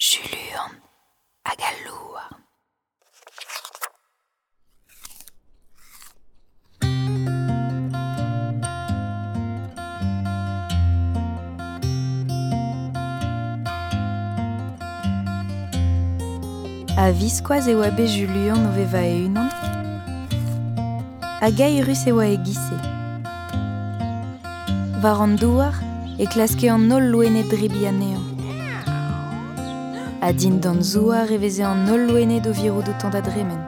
Julurn hag al louarn. A viskoaz e oa bet Julurn o veva e unan, hag gairus e oa e gise. Var an douar e klaske an nol loene drebianean. Adin dan zoa reveze an nol do viro do tant adremen.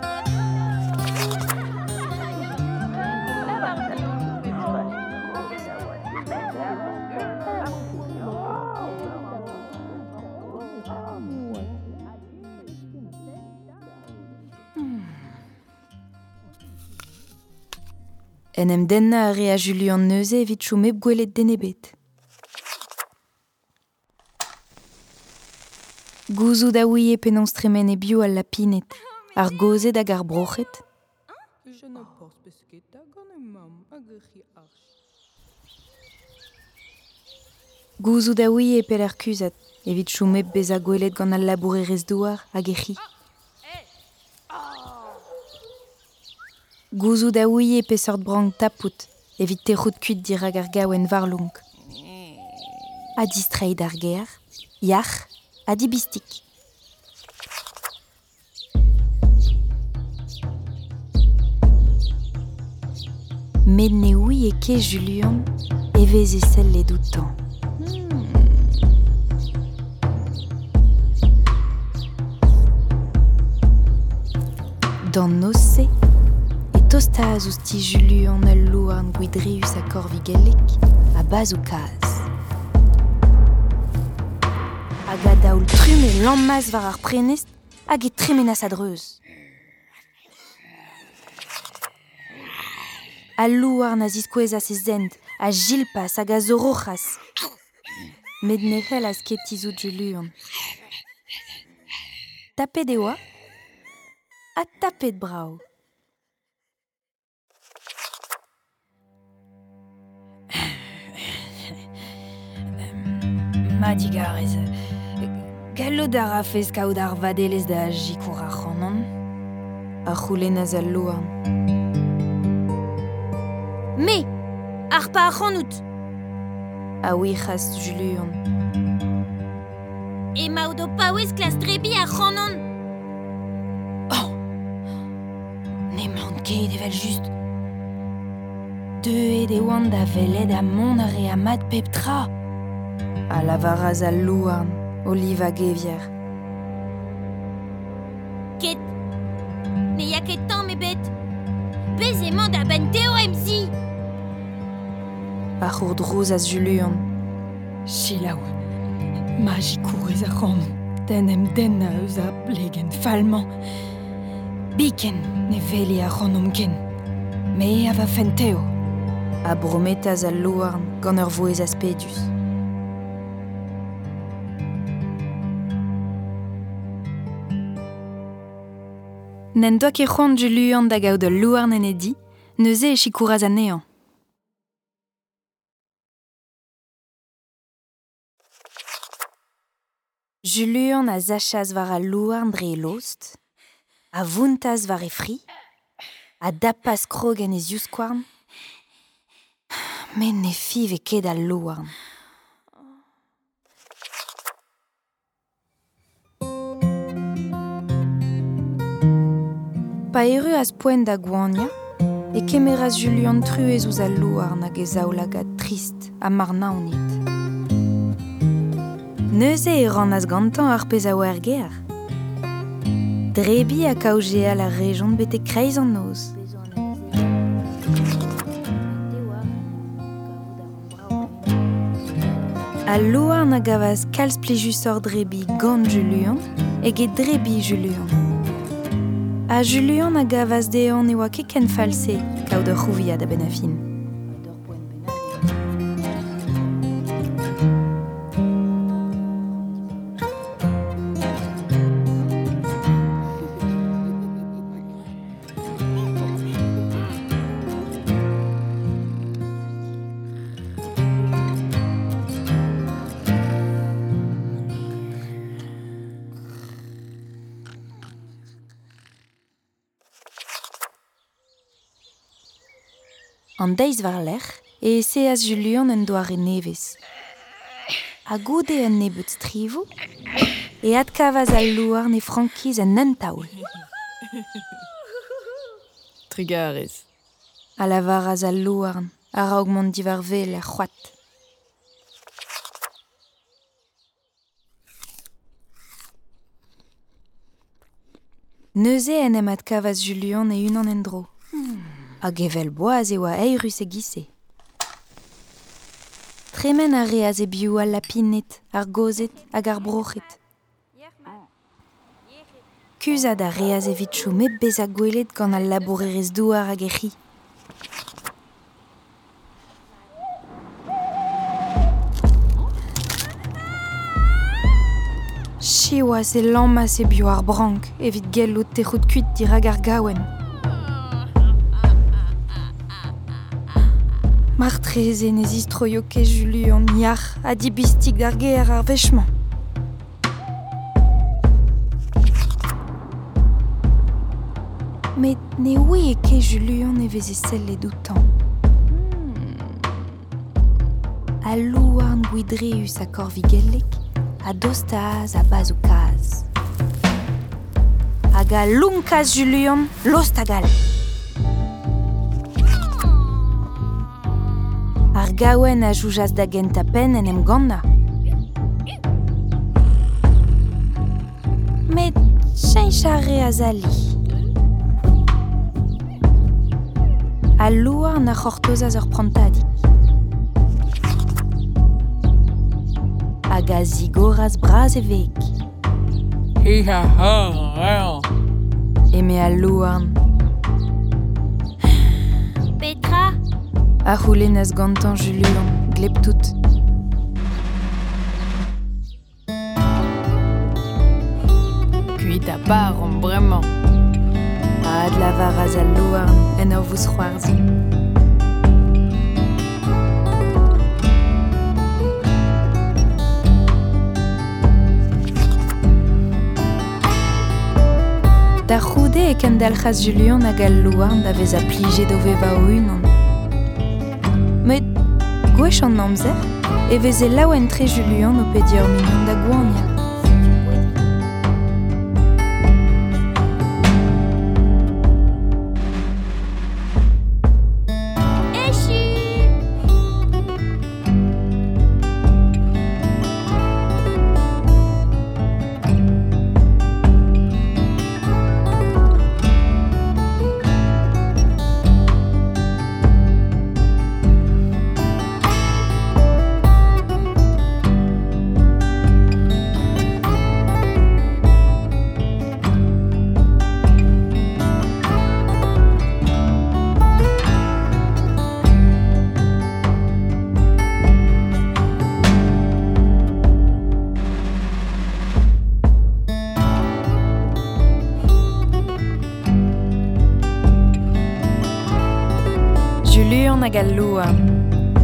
En denna a re a Julian neuze evit chou mep denebet. Gouzoù da ouie penañ stremen e bio al lapinet, ar gozet hag ar brochet. Gouzoù da ouie e pel ar kuzat, evit choumep bez a gwelet gant al labouré rez douar hag e c'hi. Gouzoù da ouie e pe sort brang tapout, evit te rout kuit dirag ar gaouen varlong. A distreid ar ger, yach, à Dibistik. Medneoui et ke Julian, évez celle les doutants. Hmm. Dans Nosse, et tosta azusti Julian allouan guidrius a corvigalic, a bazukaz. Kume l'emmaz war ar prenest hag e tremenas a. A louar na ziskouez a se zent, a gilpas hag a zo rochas. Met nefel a sketi zo djulurn. Tapet e oa, a tapet brao. Madigarez. Gallo da rafez kaout ar vadelez da jikour ar c'hanan, ar c'houlenaz al loan. Me, ar pa ar c'hanout A oui c'haz. E maout o paouez klas drebi ar c'hanan Oh Ne mant ket evel just Deux e de oan da veled a mont a e a mat pep tra A lavaraz al loan. Oliva gevier. Ket, ne ya ket tan me bet, bez emañ da ben teo emzi. Ar our drouz a zuluan. Chilaou, magikour ez a ran, den em den a eus a blegen falman. Biken ne veli a ran omken, me a va fenteo. A brometaz al louarn gant ur voez a spedus. N'en doa ket c'hoant juluan da gaout ul louarn enedi, neuze e chikouraz anean. Julian a zachaz war a louarn dre e lost, a vuntaz war e fri, a dapaz krog en e ziouskwarn, men ne fiv e ket al louarn. Pa eru az poen da gouania, e kemeraz Julian truez ouz al louar nag e aoulagad trist a marna naonit. Neuze e ran az gantan ar pez a oer ger. Drebi a kaoje a la rejon bete kreiz an noz. A loar na gavaz kalz plejus drebi gant Julian, eget drebi Julian. a Julian a gavas deon e oa keken false, benafin. an deiz war lec'h e se julion Julian un doare nevez. A goude en nebeut strivou e ad kavaz al louar ne frankiz an un taoul. Trigarez. A lavaraz al louarn a raog mont divar vel er c'hoat. Neuze en emat kavaz Julian e unan en dro. hag evel boaz e oa eirus e gise. Tremen a reaz e biou al lapinet, ar gozet hag ar brochet. Kuzad a reaz e vitchou met bez a gwelet gant al labourerez douar hag e Chi oa se lamma se bio ar brank evit gellout te c'hout kuit dirag ar gawen. Martrez enesis troioke julion iar adibistik dar geher ar vechman. Met ne oe ke julion e veze sell le doutan. Hmm. A louarn guidreus a korvigellek, a dostaz a bazoukaz. Aga lunkaz julion, lostagal. Ar gawen a joujaz da gent a pen en em ganna. Met cheñchare a zali. A louar na c'hortoz a zor prantadi. Hag a zigoraz braz evek. Hi ha ha, E Eme a louarn. Ahoulenes gantan jululan, gleptout. Cuit à part, vraiment. Ad la varaz al louarn, en ar vous c'hoarzi. Da c'houde e kendal c'haz juluan hag al louarn da vez a plije dove va o unan. gwech an amzer e veze laouen tre Julian o pedior mignon da gouarnia. Louarn,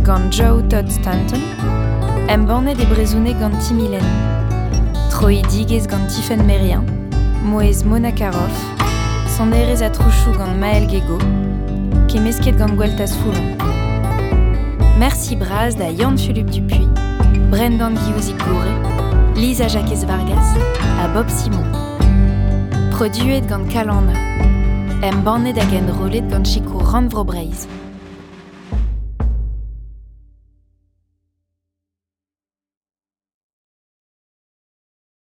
gant Joe Todd Stanton, em bannet e brezounet gant Tim Millen, troi digez gant Tiffen Merien, moez Mona Karoff, son trouchou gant Maël Gego, ke mesket gant Foulon. Merci braz da Yann Philippe Dupuis, Brendan Gouré, Lisa Jacques Vargas, a Bob Simon. Produet gant Kalanda, em bannet hag en rolet gant Chico.